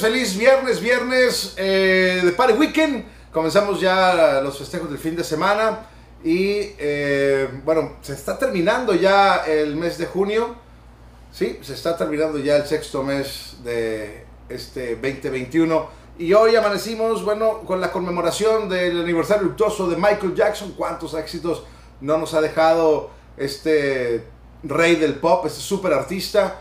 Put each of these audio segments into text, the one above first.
señores, feliz viernes, viernes eh, de Party Weekend. Comenzamos ya los festejos del fin de semana y eh, bueno, se está terminando ya el mes de junio. Sí, se está terminando ya el sexto mes de este 2021 y hoy amanecimos, bueno, con la conmemoración del aniversario luctuoso de Michael Jackson. ¿Cuántos éxitos no nos ha dejado este rey del pop, este super artista?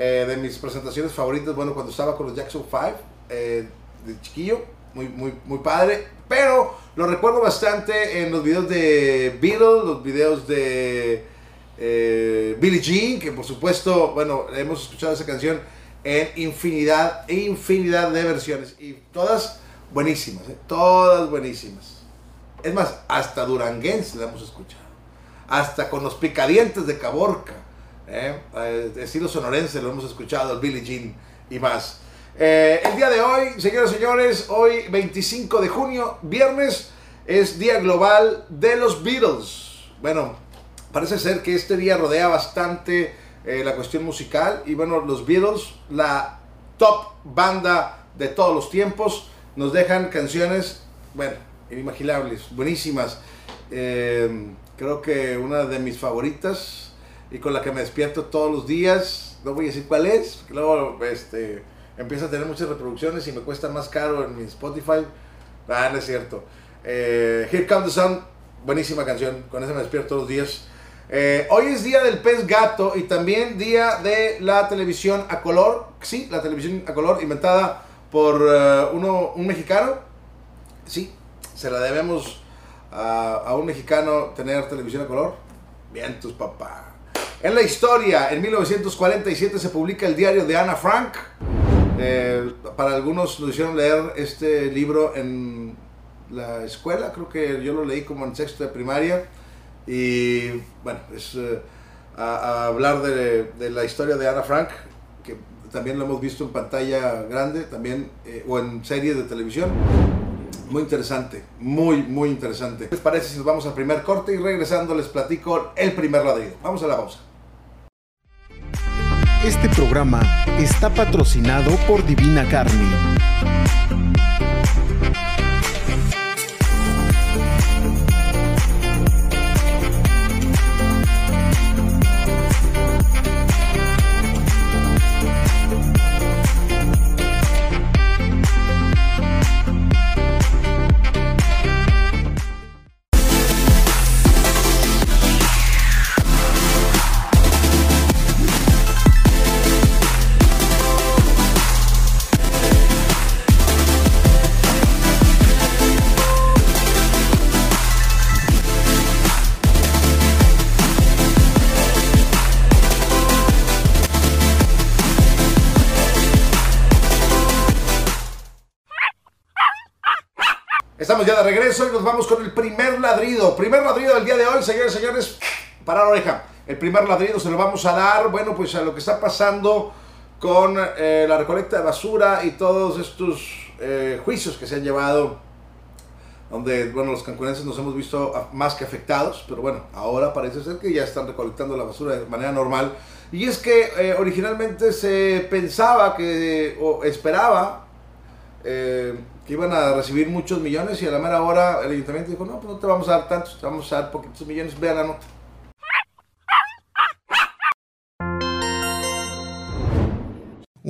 Eh, de mis presentaciones favoritas, bueno, cuando estaba con los Jackson 5, eh, de chiquillo, muy, muy, muy padre. Pero lo recuerdo bastante en los videos de Beatles, los videos de eh, Billie Jean, que por supuesto, bueno, hemos escuchado esa canción en infinidad, infinidad de versiones. Y todas buenísimas, todas buenísimas. Es más, hasta Duranguense la hemos escuchado. Hasta con los picadientes de Caborca ¿eh? eh, estilo sonorense, lo hemos escuchado, el Billie Jean y más. Eh, el día de hoy, señoras y señores, hoy 25 de junio, viernes, es Día Global de los Beatles. Bueno, parece ser que este día rodea bastante eh, la cuestión musical y bueno, los Beatles, la top banda de todos los tiempos, nos dejan canciones, bueno, inimaginables, buenísimas. creo que una de mis favoritas y con la que me despierto todos los días. No voy a decir cuál es, luego este, empieza a tener muchas reproducciones y me cuesta más caro en mi Spotify. Ah, no es cierto. Eh, Here Comes the Sun, buenísima canción, con esa me despierto todos los días. Eh, hoy es día del pez gato y también día de la televisión a color. Sí, la televisión a color inventada por eh, uno, un mexicano. Sí, se la debemos a, a un mexicano tener televisión a color. Bien, tus papás. En la historia, en 1947 se publica el diario de Ana Frank. Eh, para algunos lo hicieron leer este libro en la escuela, creo que yo lo leí como en sexto de primaria. Y bueno, es eh, a, hablar de, de, la historia de Ana Frank, que también lo hemos visto en pantalla grande, también, eh, o en series de televisión. Muy interesante, muy, muy interesante. ¿Qué les parece si nos vamos al primer corte y regresando les platico el primer ladrillo? Vamos a la pausa. Este programa está patrocinado por Divina Carne. Estamos ya de regreso y nos vamos con el primer ladrido. Primer ladrido del día de hoy, señores y señores. Para la oreja. El primer ladrido se lo vamos a dar, bueno, pues a lo que está pasando con eh, la recolecta de basura y todos estos eh, juicios que se han llevado, donde, bueno, los cancunenses nos hemos visto más que afectados, pero bueno, ahora parece ser que ya están recolectando la basura de manera normal. Y es que eh, originalmente se pensaba que, o esperaba, eh, que iban a recibir muchos millones y a la mera hora el ayuntamiento dijo, no, pues no te vamos a dar tantos, te vamos a dar poquitos millones, vean la nota.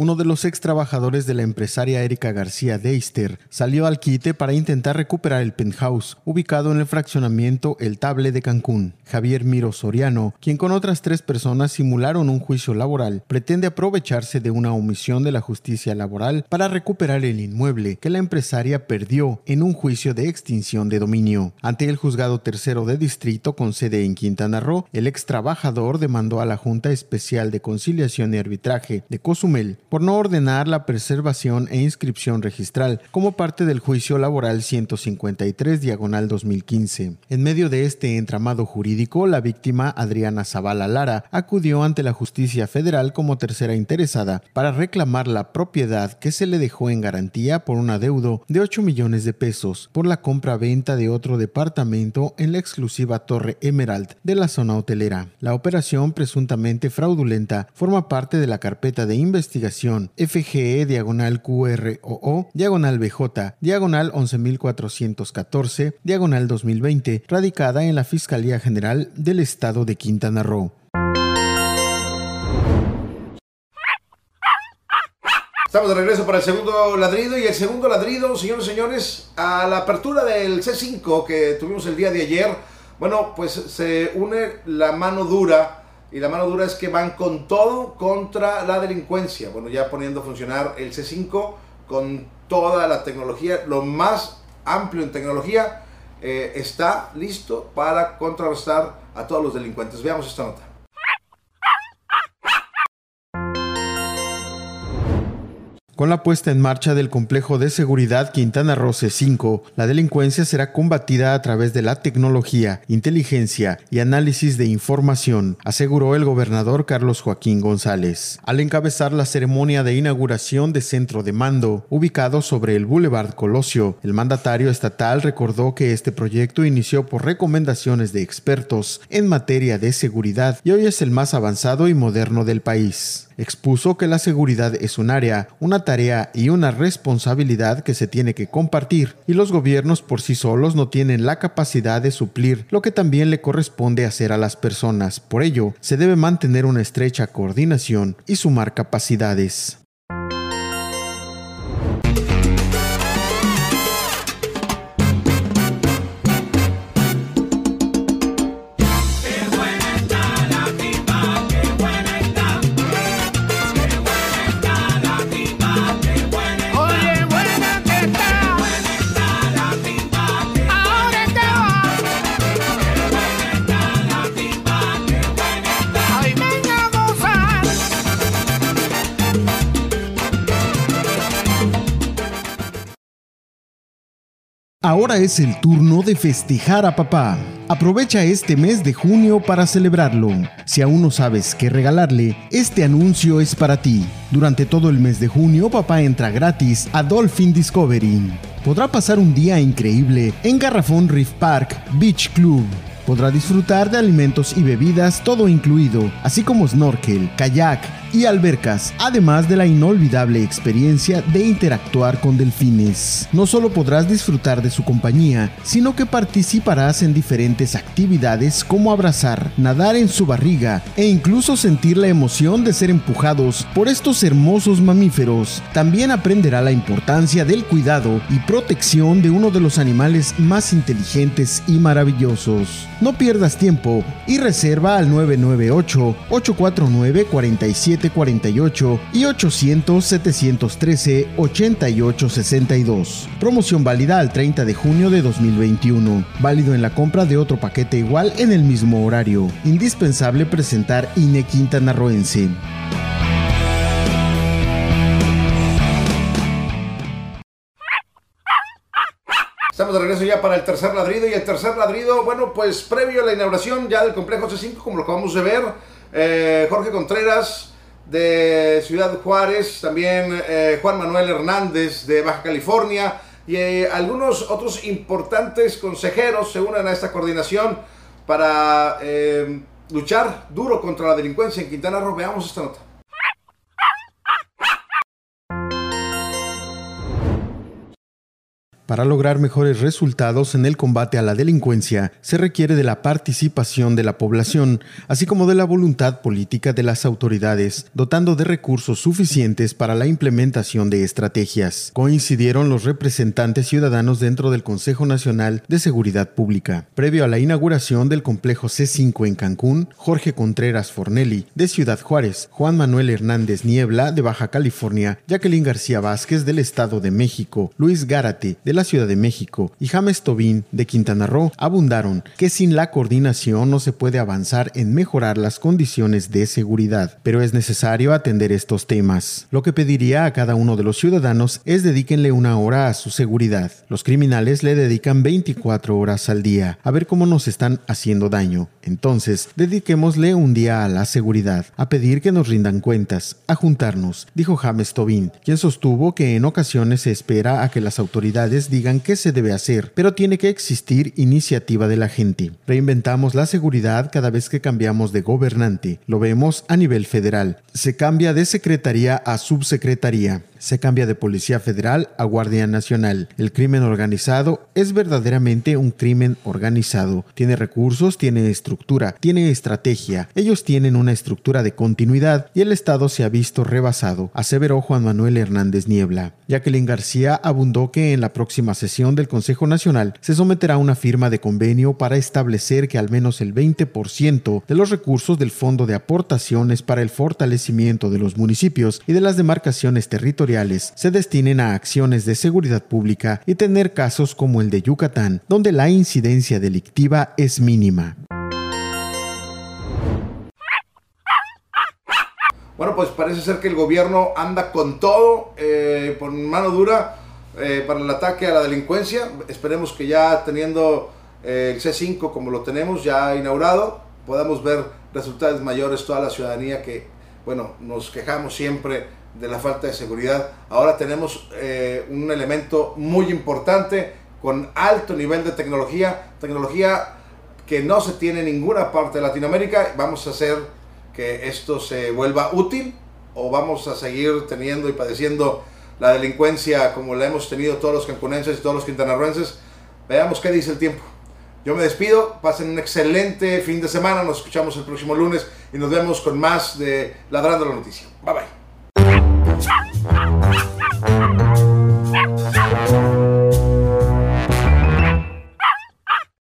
Uno de los ex trabajadores de la empresaria Erika García Deister salió al quite para intentar recuperar el penthouse, ubicado en el fraccionamiento El Table de Cancún. Javier Miro Soriano, quien con otras tres personas simularon un juicio laboral, pretende aprovecharse de una omisión de la justicia laboral para recuperar el inmueble que la empresaria perdió en un juicio de extinción de dominio. Ante el juzgado tercero de distrito con sede en Quintana Roo, el ex trabajador demandó a la Junta Especial de Conciliación y Arbitraje de Cozumel por no ordenar la preservación e inscripción registral como parte del juicio laboral 153 diagonal 2015. En medio de este entramado jurídico, la víctima Adriana Zavala Lara acudió ante la justicia federal como tercera interesada para reclamar la propiedad que se le dejó en garantía por un adeudo de 8 millones de pesos por la compra-venta de otro departamento en la exclusiva Torre Emerald de la zona hotelera. La operación presuntamente fraudulenta forma parte de la carpeta de investigación FGE diagonal QROO diagonal BJ diagonal 11414 diagonal 2020 radicada en la Fiscalía General del Estado de Quintana Roo. Estamos de regreso para el segundo ladrido y el segundo ladrido, señores y señores, a la apertura del C5 que tuvimos el día de ayer, bueno, pues se une la mano dura y la mano dura es que van con todo contra la delincuencia. Bueno, ya poniendo a funcionar el C5 con toda la tecnología, lo más amplio en tecnología, eh, está listo para contrarrestar a todos los delincuentes. Veamos esta nota. Con la puesta en marcha del complejo de seguridad Quintana Roo C5, la delincuencia será combatida a través de la tecnología, inteligencia y análisis de información, aseguró el gobernador Carlos Joaquín González. Al encabezar la ceremonia de inauguración de centro de mando, ubicado sobre el Boulevard Colosio, el mandatario estatal recordó que este proyecto inició por recomendaciones de expertos en materia de seguridad y hoy es el más avanzado y moderno del país expuso que la seguridad es un área, una tarea y una responsabilidad que se tiene que compartir y los gobiernos por sí solos no tienen la capacidad de suplir lo que también le corresponde hacer a las personas. Por ello, se debe mantener una estrecha coordinación y sumar capacidades. Ahora es el turno de festejar a papá. Aprovecha este mes de junio para celebrarlo. Si aún no sabes qué regalarle, este anuncio es para ti. Durante todo el mes de junio, papá entra gratis a Dolphin Discovery. Podrá pasar un día increíble en Garrafón Reef Park Beach Club podrá disfrutar de alimentos y bebidas todo incluido, así como snorkel, kayak y albercas, además de la inolvidable experiencia de interactuar con delfines. No solo podrás disfrutar de su compañía, sino que participarás en diferentes actividades como abrazar, nadar en su barriga e incluso sentir la emoción de ser empujados por estos hermosos mamíferos. También aprenderá la importancia del cuidado y protección de uno de los animales más inteligentes y maravillosos. No pierdas tiempo y reserva al 998-849-4748 y 800-713-8862. Promoción válida al 30 de junio de 2021. Válido en la compra de otro paquete igual en el mismo horario. Indispensable presentar INE Quintana Roense. Estamos de regreso ya para el tercer ladrido y el tercer ladrido, bueno, pues previo a la inauguración ya del complejo C5, como lo acabamos de ver, eh, Jorge Contreras de Ciudad Juárez, también eh, Juan Manuel Hernández de Baja California y eh, algunos otros importantes consejeros se unen a esta coordinación para luchar duro contra la delincuencia en Quintana Roo. Veamos esta nota. Para lograr mejores resultados en el combate a la delincuencia, se requiere de la participación de la población, así como de la voluntad política de las autoridades, dotando de recursos suficientes para la implementación de estrategias. Coincidieron los representantes ciudadanos dentro del Consejo Nacional de Seguridad Pública. Previo a la inauguración del complejo C5 en Cancún, Jorge Contreras Fornelli, de Ciudad Juárez, Juan Manuel Hernández Niebla, de Baja California, Jacqueline García Vázquez, del Estado de México, Luis Gárate, de la Ciudad de México y James Tobin de Quintana Roo abundaron que sin la coordinación no se puede avanzar en mejorar las condiciones de seguridad, pero es necesario atender estos temas. Lo que pediría a cada uno de los ciudadanos es dedíquenle una hora a su seguridad. Los criminales le dedican 24 horas al día a ver cómo nos están haciendo daño. Entonces, dediquémosle un día a la seguridad, a pedir que nos rindan cuentas, a juntarnos, dijo James Tobin, quien sostuvo que en ocasiones se espera a que las autoridades digan qué se debe hacer, pero tiene que existir iniciativa de la gente. Reinventamos la seguridad cada vez que cambiamos de gobernante. Lo vemos a nivel federal. Se cambia de secretaría a subsecretaría se cambia de Policía Federal a Guardia Nacional. El crimen organizado es verdaderamente un crimen organizado. Tiene recursos, tiene estructura, tiene estrategia. Ellos tienen una estructura de continuidad y el Estado se ha visto rebasado, aseveró Juan Manuel Hernández Niebla. Jacqueline García abundó que en la próxima sesión del Consejo Nacional se someterá una firma de convenio para establecer que al menos el 20% de los recursos del Fondo de Aportaciones para el Fortalecimiento de los Municipios y de las Demarcaciones Se destinen a acciones de seguridad pública y tener casos como el de Yucatán, donde la incidencia delictiva es mínima. Bueno, pues parece ser que el gobierno anda con todo, eh, por mano dura, eh, para el ataque a la delincuencia. Esperemos que ya teniendo eh, el C5 como lo tenemos ya inaugurado, podamos ver resultados mayores toda la ciudadanía que, bueno, nos quejamos siempre de la falta de seguridad. Ahora tenemos eh, un elemento muy importante con alto nivel de tecnología, tecnología que no se tiene en ninguna parte de Latinoamérica. Vamos a hacer que esto se vuelva útil o vamos a seguir teniendo y padeciendo la delincuencia como la hemos tenido todos los cancunenses y todos los quintanarruenses. Veamos qué dice el tiempo. Yo me despido, pasen un excelente fin de semana, nos escuchamos el próximo lunes y nos vemos con más de Ladrando la Noticia. Bye bye.